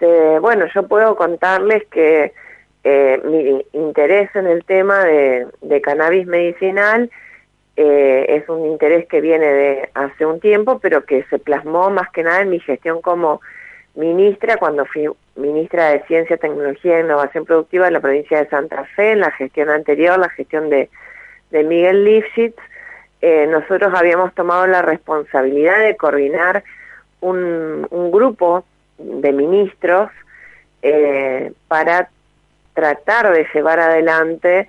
Este, bueno, yo puedo contarles que eh, mi interés en el tema de, cannabis medicinal eh, es un interés que viene de hace un tiempo, pero que se plasmó más que nada en mi gestión como ministra, cuando fui ministra de Ciencia, Tecnología e Innovación Productiva de la provincia de Santa Fe, en la gestión anterior, la gestión de, Miguel Lifshitz, eh, nosotros habíamos tomado la responsabilidad de coordinar un, grupo de ministros eh, para tratar de llevar adelante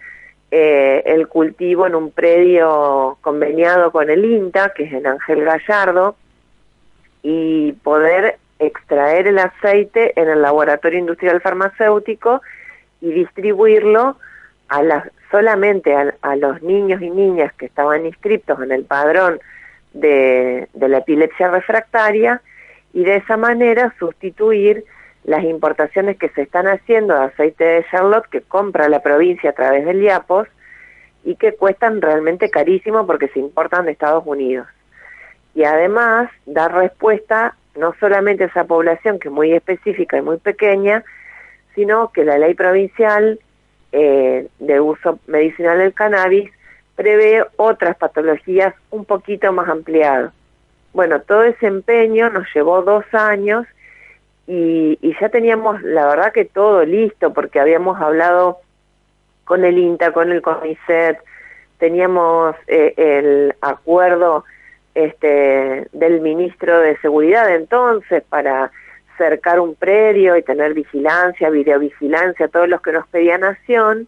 eh, el cultivo en un predio conveniado con el INTA, que es en Ángel Gallardo, y poder extraer el aceite en el laboratorio industrial farmacéutico y distribuirlo a solamente a, los niños y niñas que estaban inscritos en el padrón de, de la epilepsia refractaria y de esa manera sustituir las importaciones que se están haciendo de aceite de Charlotte que compra la provincia a través del IAPOS y que cuestan realmente carísimo porque se importan de Estados Unidos. Y además dar respuesta no solamente a esa población que es muy específica y muy pequeña, sino que la ley provincial eh, de uso medicinal del cannabis prevé otras patologías un poquito más ampliadas. Bueno, todo ese empeño nos llevó dos años y, ya teníamos, la verdad que todo listo, porque habíamos hablado con el INTA, con el CONICET, teníamos eh, el acuerdo este, del ministro de Seguridad entonces para cercar un predio y tener vigilancia, videovigilancia, todos los que nos pedía Nación,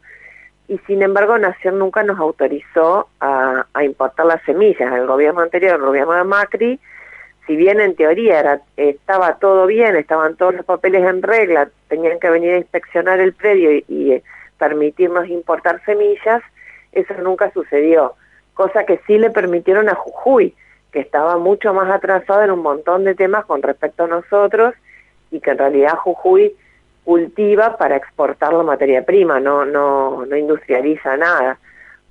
y sin embargo Nación nunca nos autorizó a, importar las semillas. El gobierno anterior, el gobierno de Macri, si bien en teoría era, estaba todo bien, estaban todos los papeles en regla, tenían que venir a inspeccionar el predio y, y eh, permitirnos importar semillas, eso nunca sucedió, cosa que sí le permitieron a Jujuy, que estaba mucho más atrasado en un montón de temas con respecto a nosotros y que en realidad Jujuy cultiva para exportar la materia prima, no, no, no industrializa nada.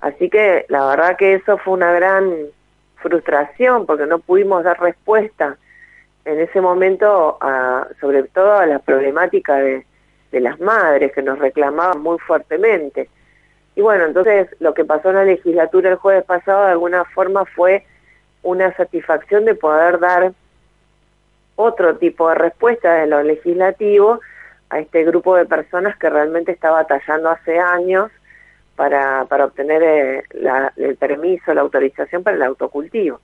Así que la verdad que eso fue una gran frustración porque no pudimos dar respuesta en ese momento a, sobre todo a la problemática de, de las madres que nos reclamaban muy fuertemente. Y bueno, entonces lo que pasó en la legislatura el jueves pasado de alguna forma fue una satisfacción de poder dar otro tipo de respuesta de lo legislativo a este grupo de personas que realmente está batallando hace años para, para obtener eh, el permiso, la autorización para el autocultivo.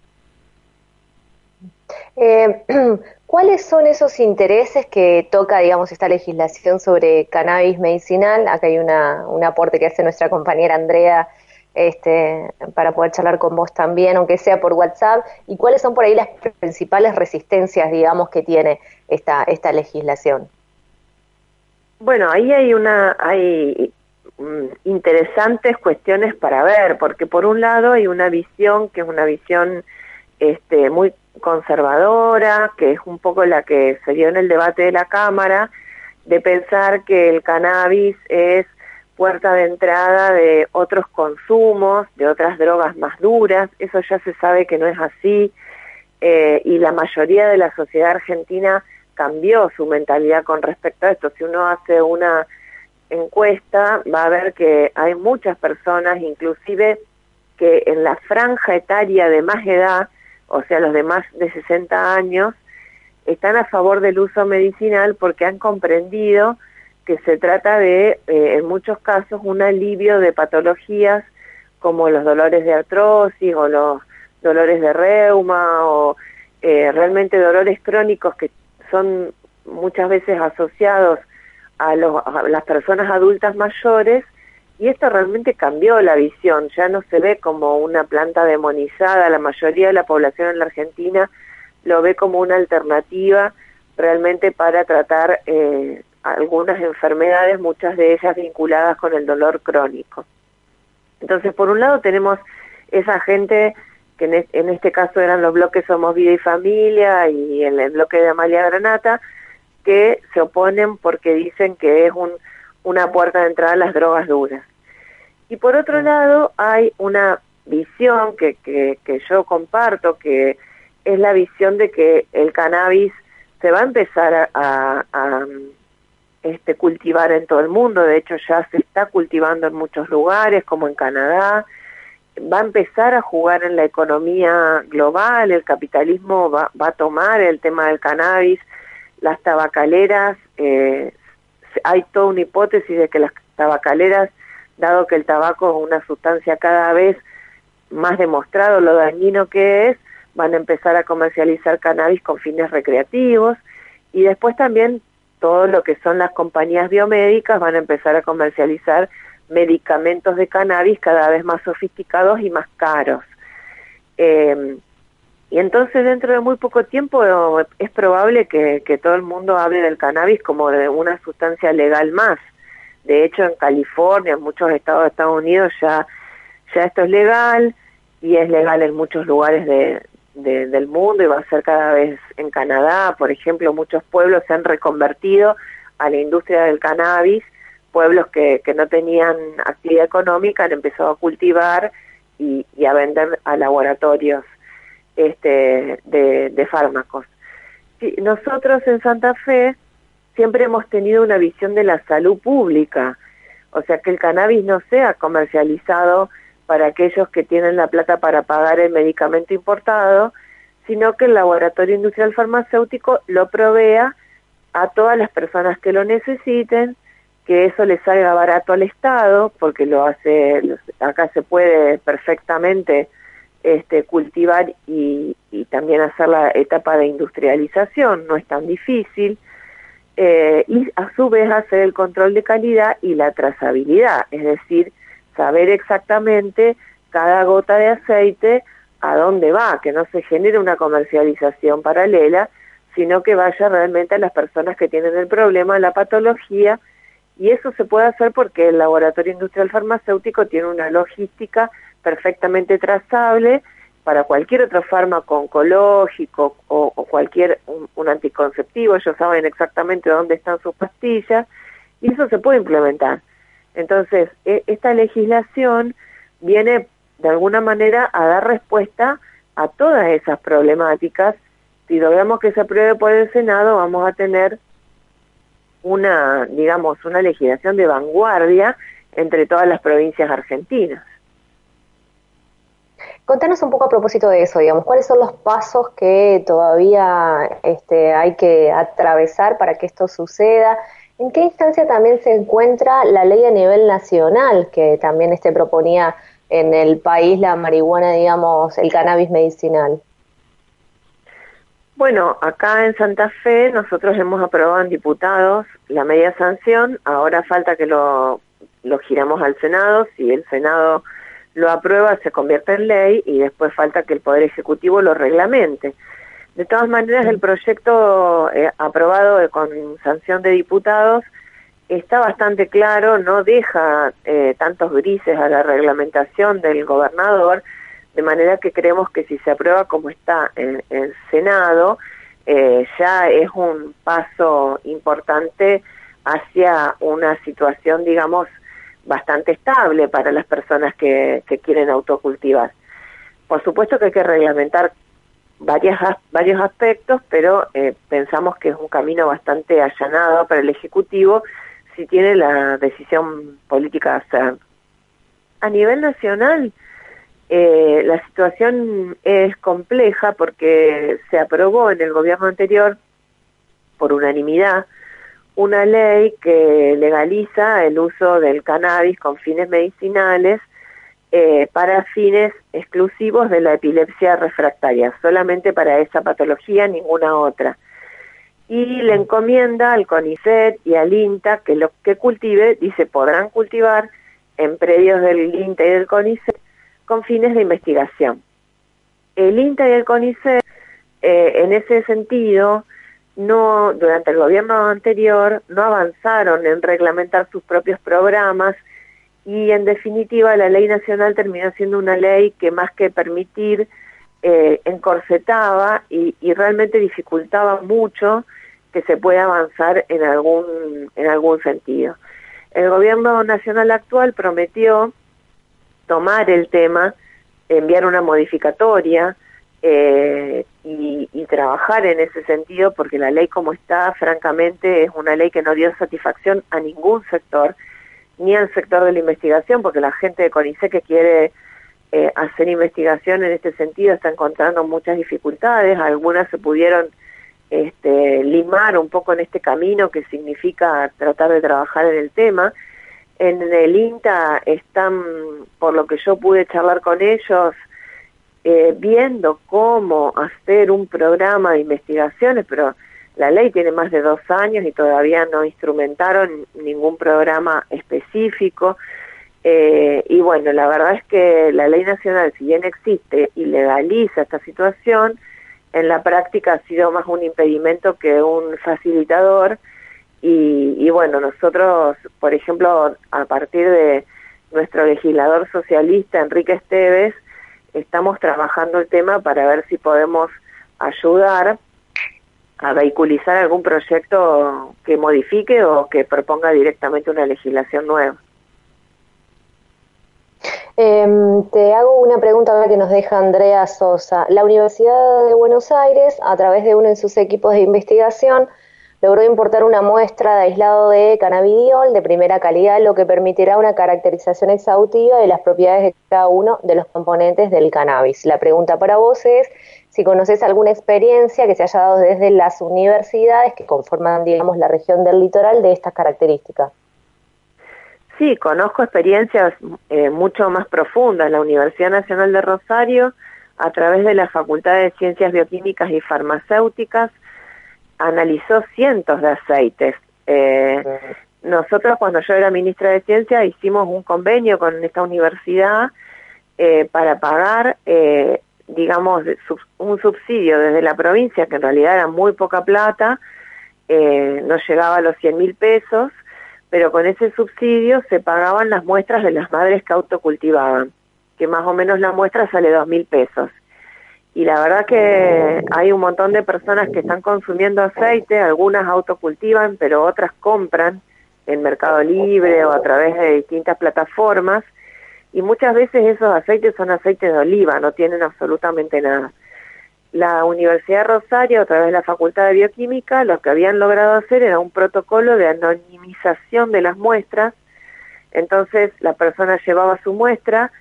Eh, ¿Cuáles son esos intereses que toca, digamos, esta legislación sobre cannabis medicinal? Acá hay una, un aporte que hace nuestra compañera Andrea este, para poder charlar con vos también, aunque sea por WhatsApp, y cuáles son por ahí las principales resistencias, digamos, que tiene esta, esta legislación. Bueno, ahí hay una, hay mm, interesantes cuestiones para ver, porque por un lado hay una visión que es una visión este, muy conservadora, que es un poco la que se dio en el debate de la Cámara, de pensar que el cannabis es puerta de entrada de otros consumos, de otras drogas más duras, eso ya se sabe que no es así, eh, y la mayoría de la sociedad argentina cambió su mentalidad con respecto a esto. Si uno hace una encuesta, va a ver que hay muchas personas, inclusive que en la franja etaria de más edad, o sea, los de más de 60 años, están a favor del uso medicinal porque han comprendido que se trata de, eh, en muchos casos, un alivio de patologías como los dolores de artrosis o los dolores de reuma o eh, realmente dolores crónicos que son muchas veces asociados a, las personas adultas mayores y esto realmente cambió la visión, ya no se ve como una planta demonizada, la mayoría de la población en la Argentina lo ve como una alternativa realmente para tratar eh, algunas enfermedades, muchas de ellas vinculadas con el dolor crónico. Entonces, por un lado tenemos esa gente que en, este caso eran los bloques Somos Vida y Familia y el, el bloque de Amalia Granata, que se oponen porque dicen que es un, una puerta de entrada a las drogas duras. Y por otro lado hay una visión que, que, que yo comparto, que es la visión de que el cannabis se va a empezar a, este, cultivar en todo el mundo, de hecho ya se está cultivando en muchos lugares, como en Canadá, va a empezar a jugar en la economía global, el capitalismo va, va a tomar el tema del cannabis, las tabacaleras, eh, hay toda una hipótesis de que las tabacaleras, dado que el tabaco es una sustancia cada vez más demostrado lo dañino que es, van a empezar a comercializar cannabis con fines recreativos y después también todo lo que son las compañías biomédicas van a empezar a comercializar medicamentos de cannabis cada vez más sofisticados y más caros. Eh, y entonces dentro de muy poco tiempo es probable que, que todo el mundo hable del cannabis como de una sustancia legal más. De hecho, en California, en muchos estados de Estados Unidos ya, ya esto es legal y es legal en muchos lugares de, del mundo y va a ser cada vez en Canadá, por ejemplo, muchos pueblos se han reconvertido a la industria del cannabis, pueblos que, que no tenían actividad económica empezado a cultivar y, y a vender a laboratorios este, de, de fármacos. nosotros en Santa Fe siempre hemos tenido una visión de la salud pública, o sea, que el cannabis no sea comercializado para aquellos que tienen la plata para pagar el medicamento importado, sino que el laboratorio industrial farmacéutico lo provea a todas las personas que lo necesiten, que eso le salga barato al Estado, porque lo hace, acá se puede perfectamente este, cultivar y, también hacer la etapa de industrialización, no es tan difícil, eh, y a su vez hacer el control de calidad y la trazabilidad, es decir, saber exactamente cada gota de aceite a dónde va, que no se genere una comercialización paralela, sino que vaya realmente a las personas que tienen el problema, la patología, y eso se puede hacer porque el laboratorio industrial farmacéutico tiene una logística perfectamente trazable para cualquier otro fármaco oncológico o, cualquier un, anticonceptivo, ellos saben exactamente dónde están sus pastillas y eso se puede implementar. Entonces, e, esta legislación viene de alguna manera a dar respuesta a todas esas problemáticas. Si logramos que se apruebe por el Senado, vamos a tener una, digamos, una legislación de vanguardia entre todas las provincias argentinas. Contanos un poco a propósito de eso, digamos, ¿cuáles son los pasos que todavía este, hay que atravesar para que esto suceda? ¿En qué instancia también se encuentra la ley a nivel nacional que también este proponía en el país la marihuana, digamos, el cannabis medicinal? Bueno, acá en Santa Fe nosotros hemos aprobado en diputados la media sanción, ahora falta que lo, lo giramos al Senado, si el Senado lo aprueba se convierte en ley y después falta que el Poder Ejecutivo lo reglamente. De todas maneras, el proyecto eh, aprobado con sanción de diputados está bastante claro, no deja eh, tantos grises a la reglamentación del gobernador, de manera que creemos que si se aprueba como está en el Senado, eh, ya es un paso importante hacia una situación, digamos, bastante estable para las personas que, quieren autocultivar. Por supuesto que hay que reglamentar varias, varios aspectos, pero eh, pensamos que es un camino bastante allanado para el Ejecutivo si tiene la decisión política de hacer. A nivel nacional, eh, la situación es compleja porque se aprobó en el gobierno anterior por unanimidad una ley que legaliza el uso del cannabis con fines medicinales eh, para fines exclusivos de la epilepsia refractaria, solamente para esa patología, ninguna otra. Y le encomienda al CONICET y al INTA que lo que cultive, dice, podrán cultivar en predios del INTA y del CONICET con fines de investigación. El INTA y el CONICET, eh, en ese sentido, no durante el gobierno anterior no avanzaron en reglamentar sus propios programas y en definitiva la ley nacional terminó siendo una ley que más que permitir eh, encorsetaba y, y, realmente dificultaba mucho que se pueda avanzar en algún en algún sentido. El gobierno nacional actual prometió tomar el tema, enviar una modificatoria eh, y, y, trabajar en ese sentido, porque la ley como está, francamente, es una ley que no dio satisfacción a ningún sector, ni al sector de la investigación, porque la gente de CONICE que quiere eh, hacer investigación en este sentido está encontrando muchas dificultades, algunas se pudieron este, limar un poco en este camino que significa tratar de trabajar en el tema. En el INTA están, por lo que yo pude charlar con ellos, eh, viendo cómo hacer un programa de investigaciones, pero la ley tiene más de dos años y todavía no instrumentaron ningún programa específico. Eh, y bueno, la verdad es que la ley nacional, si bien existe y legaliza esta situación, en la práctica ha sido más un impedimento que un facilitador. Y, y bueno, nosotros, por ejemplo, a partir de nuestro legislador socialista, Enrique Esteves, estamos trabajando el tema para ver si podemos ayudar a vehiculizar algún proyecto que modifique o que proponga directamente una legislación nueva. Em, te hago una pregunta que nos deja Andrea Sosa. La Universidad de Buenos Aires, a través de uno de sus equipos de investigación, logró importar una muestra de aislado de cannabidiol de primera calidad, lo que permitirá una caracterización exhaustiva de las propiedades de cada uno de los componentes del cannabis. La pregunta para vos es si conoces alguna experiencia que se haya dado desde las universidades que conforman, digamos, la región del litoral de estas características. Sí, conozco experiencias eh, mucho más profundas. La Universidad Nacional de Rosario, a través de la Facultad de Ciencias Bioquímicas y Farmacéuticas, analizó cientos de aceites. Eh, nosotros, cuando yo era ministra de Ciencia, hicimos un convenio con esta universidad eh, para pagar, digamos, un subsidio desde la provincia, que en realidad era muy poca plata, no llegaba a los 100 mil pesos, pero con ese subsidio se pagaban las muestras de las madres que autocultivaban, que más o menos la muestra sale dos mil pesos. Y la verdad que hay un montón de personas que están consumiendo aceite, algunas autocultivan, pero otras compran en Mercado Libre o a través de distintas plataformas, y muchas veces esos aceites son aceites de oliva, no tienen absolutamente nada la Universidad de Rosario, a través de la Facultad de Bioquímica, lo que habían logrado hacer era un protocolo de anonimización de las muestras. Entonces, la persona llevaba su muestra,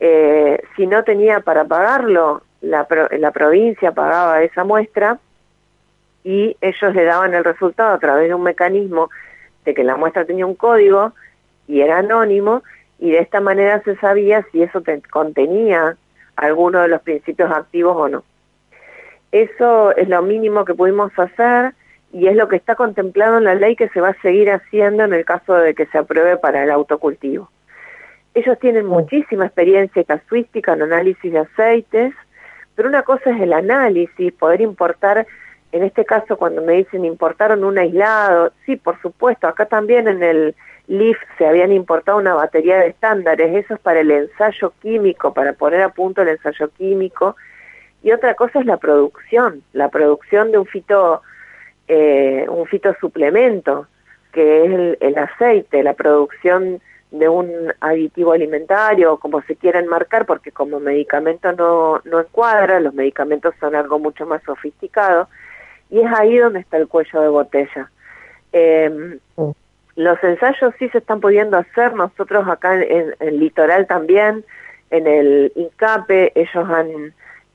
eh, si no tenía para pagarlo, la, la provincia pagaba esa muestra y ellos le daban el resultado a través de un mecanismo de que la muestra tenía un código y era anónimo y de esta manera se sabía si eso contenía alguno de los principios activos o no. Eso es lo mínimo que pudimos hacer y es lo que está contemplado en la ley que se va a seguir haciendo en el caso de que se apruebe para el autocultivo. Ellos tienen muchísima experiencia casuística en análisis de aceites, pero una cosa es el análisis, poder importar, en este caso cuando me dicen importaron un aislado, sí, por supuesto, acá también en el LIF se habían importado una batería de estándares, eso es para el ensayo químico, para poner a punto el ensayo químico, y otra cosa es la producción, la producción de un fito, eh, un fitosuplemento, que es el, aceite, la producción de un aditivo alimentario, como se quiera enmarcar, porque como medicamento no, no encuadra, los medicamentos son algo mucho más sofisticado, y es ahí donde está el cuello de botella. Em, los ensayos sí se están pudiendo hacer, nosotros acá en, el litoral también, en el INCAPE, ellos han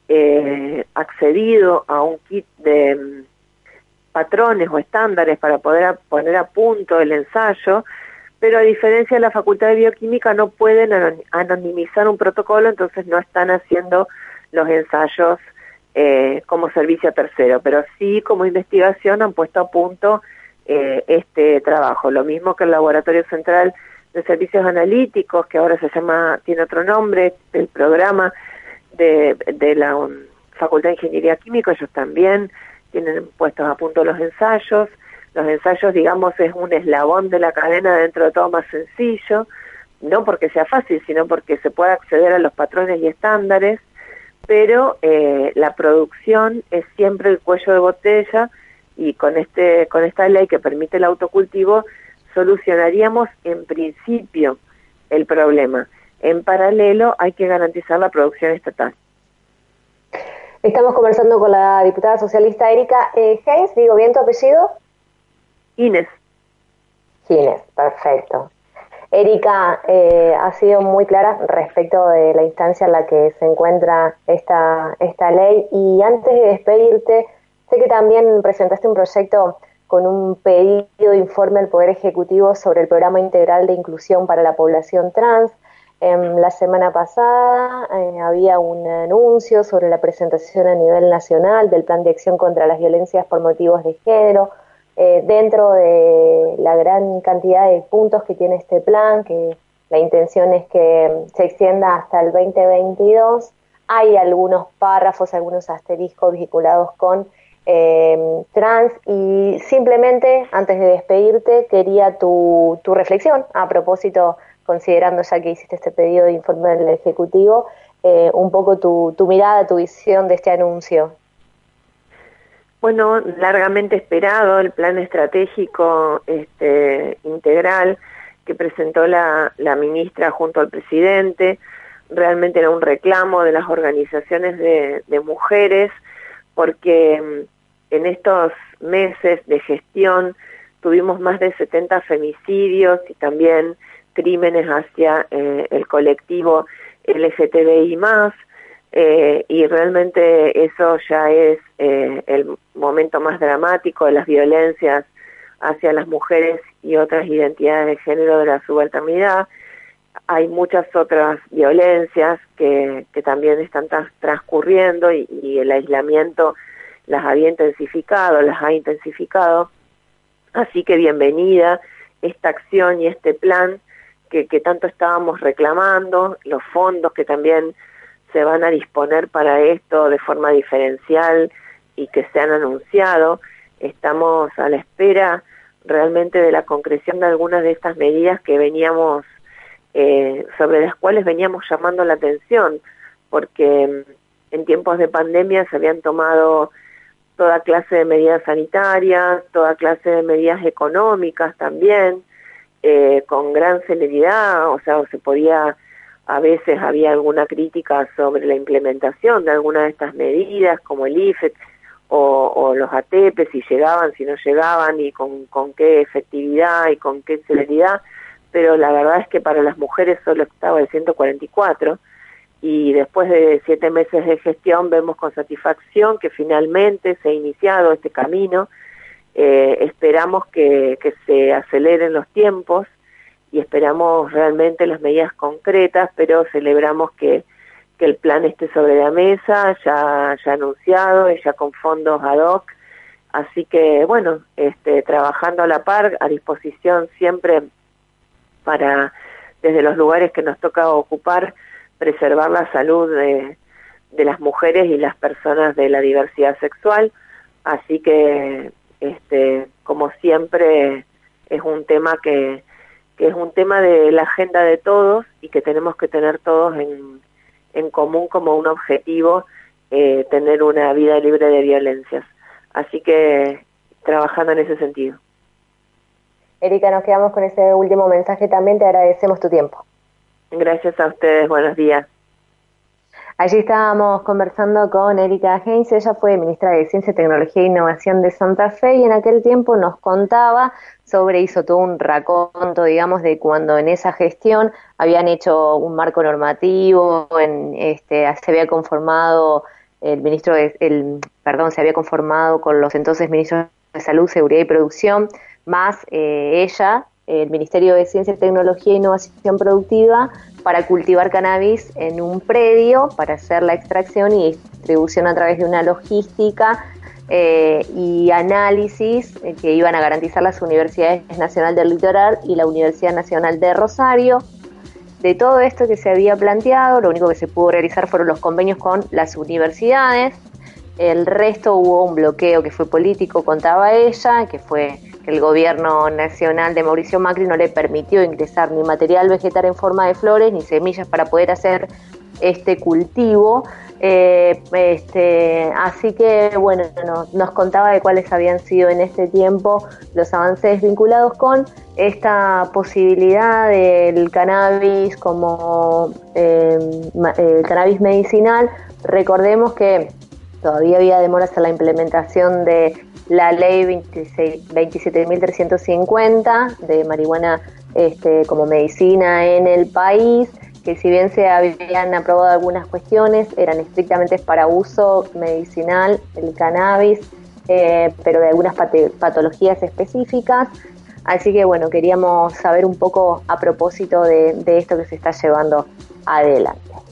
eh, accedido a un kit de mm, patrones o estándares para poder poner a punto el ensayo, pero a diferencia de la Facultad de Bioquímica no pueden anonimizar un protocolo, entonces no están haciendo los ensayos eh, como servicio tercero, pero sí como investigación han puesto a punto eh, este trabajo. Lo mismo que el Laboratorio Central de Servicios Analíticos, que ahora se llama, tiene otro nombre, el programa de, la Facultad de Ingeniería Química, ellos también tienen puestos a punto los ensayos. Los ensayos, digamos, es un eslabón de la cadena dentro de todo más sencillo, no porque sea fácil, sino porque se puede acceder a los patrones y estándares, pero eh, la producción es siempre el cuello de botella y con este con esta ley que permite el autocultivo solucionaríamos en principio el problema. En paralelo hay que garantizar la producción estatal. Estamos conversando con la diputada socialista Erika eh, digo bien tu apellido. Inés. Inés, perfecto. Erika, eh, ha sido muy clara respecto de la instancia en la que se encuentra esta, esta ley y antes de despedirte, sé que también presentaste un proyecto con un pedido de informe al Poder Ejecutivo sobre el Programa Integral de Inclusión para la Población Trans. En la semana pasada eh, había un anuncio sobre la presentación a nivel nacional del Plan de Acción contra las Violencias por Motivos de Género. Eh, dentro de la gran cantidad de puntos que tiene este plan, que la intención es que se extienda hasta el 2022, hay algunos párrafos, algunos asteriscos vinculados con eh, trans y simplemente antes de despedirte quería tu, reflexión a propósito considerando ya que hiciste este pedido de informe del Ejecutivo, eh, un poco tu mirada, tu visión de este anuncio. Bueno, largamente esperado el plan estratégico este, integral que presentó la, la ministra junto al presidente. Realmente era un reclamo de las organizaciones de, mujeres porque mm, en estos meses de gestión tuvimos más de 70 femicidios y también crímenes hacia eh, el colectivo LGTBI más, eh, y realmente eso ya es eh, el momento más dramático de las violencias hacia las mujeres y otras identidades de género de la subalternidad. Hay muchas otras violencias que, que también están transcurriendo y, y el aislamiento las había intensificado, las ha intensificado. Así que bienvenida esta acción y este plan que, que tanto estábamos reclamando, los fondos que también se van a disponer para esto de forma diferencial y que se han anunciado. Estamos a la espera realmente de la concreción de algunas de estas medidas que veníamos, eh, sobre las cuales veníamos llamando la atención, porque mm, en tiempos de pandemia se habían tomado toda clase de medidas sanitarias, toda clase de medidas económicas también, eh, con gran celeridad, o sea, se podía, a veces había alguna crítica sobre la implementación de algunas de estas medidas, como el IFET o, los ATP, si llegaban, si no llegaban, y con, con qué efectividad y con qué celeridad, pero la verdad es que para las mujeres solo estaba el 144, y después de siete meses de gestión vemos con satisfacción que finalmente se ha iniciado este camino, eh, esperamos que, que, se aceleren los tiempos y esperamos realmente las medidas concretas, pero celebramos que, que el plan esté sobre la mesa, ya, ya anunciado, ya con fondos ad hoc. Así que, bueno, este, trabajando a la par, a disposición siempre para, desde los lugares que nos toca ocupar, preservar la salud de, de las mujeres y las personas de la diversidad sexual. Así que este, como siempre es un tema que, que es un tema de la agenda de todos y que tenemos que tener todos en, en común como un objetivo eh, tener una vida libre de violencias. Así que trabajando en ese sentido. Erika, nos quedamos con ese último mensaje también, te agradecemos tu tiempo. Gracias a ustedes, buenos días. Allí estábamos conversando con Erika Heinz, ella fue ministra de Ciencia, Tecnología e Innovación de Santa Fe y en aquel tiempo nos contaba sobre, hizo todo un raconto, digamos, de cuando en esa gestión habían hecho un marco normativo, en, este, se había conformado el ministro, de, el, perdón, se había conformado con los entonces ministros de Salud, Seguridad y Producción, más eh, ella, el Ministerio de Ciencia, Tecnología e Innovación Productiva, para cultivar cannabis en un predio para hacer la extracción y distribución a través de una logística eh, y análisis eh, que iban a garantizar las Universidades Nacional del Litoral y la Universidad Nacional de Rosario. De todo esto que se había planteado, lo único que se pudo realizar fueron los convenios con las universidades. El resto hubo un bloqueo que fue político, contaba ella, que fue el gobierno nacional de Mauricio Macri no le permitió ingresar ni material vegetal en forma de flores ni semillas para poder hacer este cultivo. Eh, este, así que bueno, nos contaba de cuáles habían sido en este tiempo los avances vinculados con esta posibilidad del cannabis como eh, el cannabis medicinal. Recordemos que todavía había demoras en la implementación de la ley 27.350 de marihuana este, como medicina en el país, que si bien se habían aprobado algunas cuestiones, eran estrictamente para uso medicinal, el cannabis, eh, pero de algunas patologías específicas. Así que bueno, queríamos saber un poco a propósito de esto que se está llevando adelante.